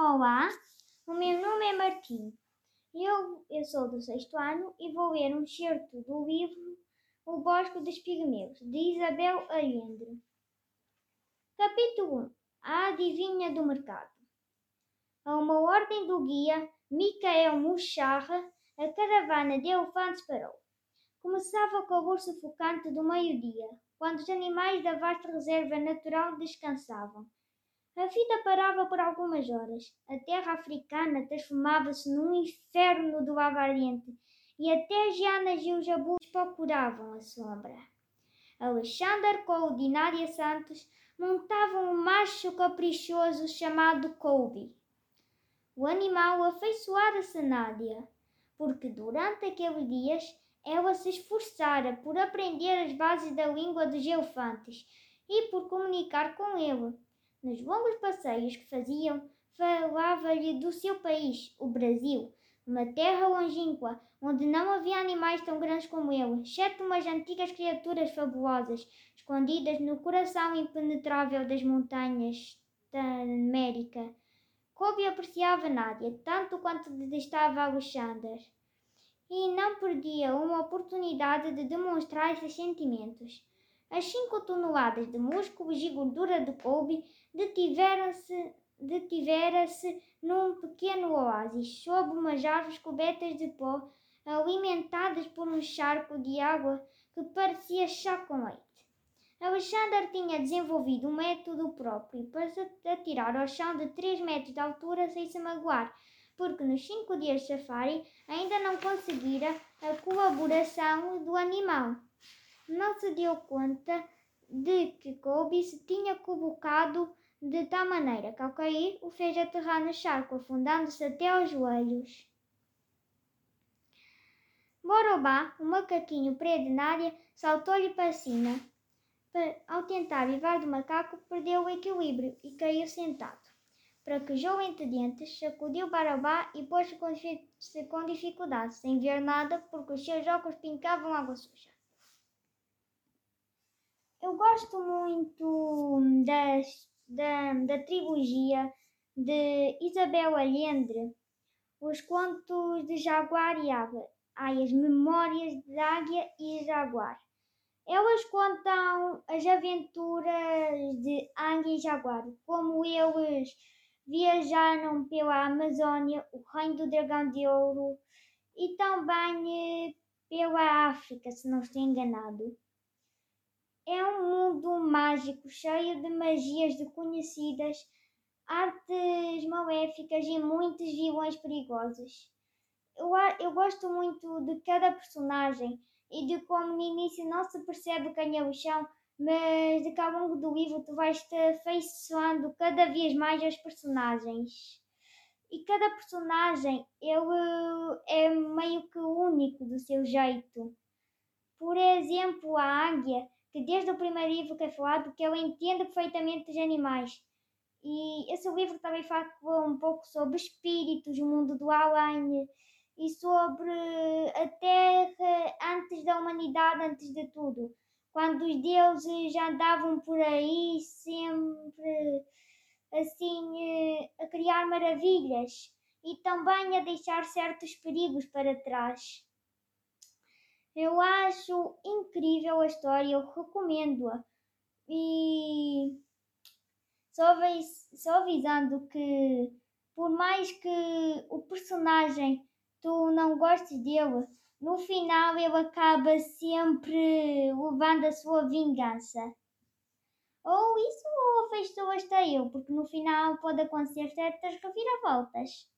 Olá, o meu nome é Martim. Eu, eu sou do sexto ano e vou ler um excerto do livro O Bosque dos Pigmeus, de Isabel Allende. Capítulo 1 A Adivinha do Mercado A uma ordem do guia Micael Mucharra, a caravana de elefantes parou. Começava o calor sufocante do meio-dia, quando os animais da vasta reserva natural descansavam. A vida parava por algumas horas. A terra africana transformava-se num inferno do avarente e até as hianas e os jabus procuravam a sombra. Alexander Coudinária Santos montava um macho caprichoso chamado Colby. O animal afeiçoara-se a Nádia, porque durante aqueles dias ela se esforçara por aprender as bases da língua dos elefantes e por comunicar com ele nos longos passeios que faziam, falava-lhe do seu país, o Brasil, uma terra longínqua, onde não havia animais tão grandes como ele, exceto umas antigas criaturas fabulosas, escondidas no coração impenetrável das montanhas da América. Kobe apreciava Nádia tanto quanto detestava Alexander e não perdia uma oportunidade de demonstrar esses sentimentos. As cinco toneladas de músculos e gordura de Colby detiveram-se detivera-se num pequeno oásis, sob umas árvores cobertas de pó, alimentadas por um charco de água que parecia chá com leite. Alexander tinha desenvolvido um método próprio para se atirar ao chão de três metros de altura sem se magoar, porque nos cinco dias de safari ainda não conseguira a colaboração do animal não se deu conta de que Colby se tinha colocado de tal maneira que ao cair o fez aterrar no charco, afundando-se até aos joelhos. Borobá, o macaquinho preto de Nádia, saltou-lhe para cima. Ao tentar vivar do macaco, perdeu o equilíbrio e caiu sentado. Praquejou entre dentes, sacudiu Barabá e pôs-se com dificuldade, sem ver nada, porque os seus óculos pincavam água suja. Eu gosto muito das, da, da trilogia de Isabel Allende, Os Contos de Jaguar e Águia, ai, as Memórias de Águia e Jaguar. Elas contam as aventuras de Águia e Jaguar, como eles viajaram pela Amazônia, o Reino do Dragão de Ouro e também eh, pela África, se não estou enganado. É um mundo mágico, cheio de magias desconhecidas, artes maléficas e muitos vilões perigosos. Eu, eu gosto muito de cada personagem e de como no início não se percebe quem é o chão, mas de que ao longo do livro tu vais te afeiçoando cada vez mais aos personagens. E cada personagem ele é meio que único do seu jeito. Por exemplo, a águia que desde o primeiro livro que é falado, que ele entende perfeitamente os animais. E esse livro também fala um pouco sobre espíritos, o mundo do além e sobre a Terra antes da humanidade, antes de tudo. Quando os deuses já andavam por aí sempre assim a criar maravilhas e também a deixar certos perigos para trás. Eu acho incrível a história, eu recomendo-a. E só, só avisando que, por mais que o personagem tu não gostes dele, no final ele acaba sempre levando a sua vingança. Ou isso ou afeiçoas-te a porque no final pode acontecer certas reviravoltas.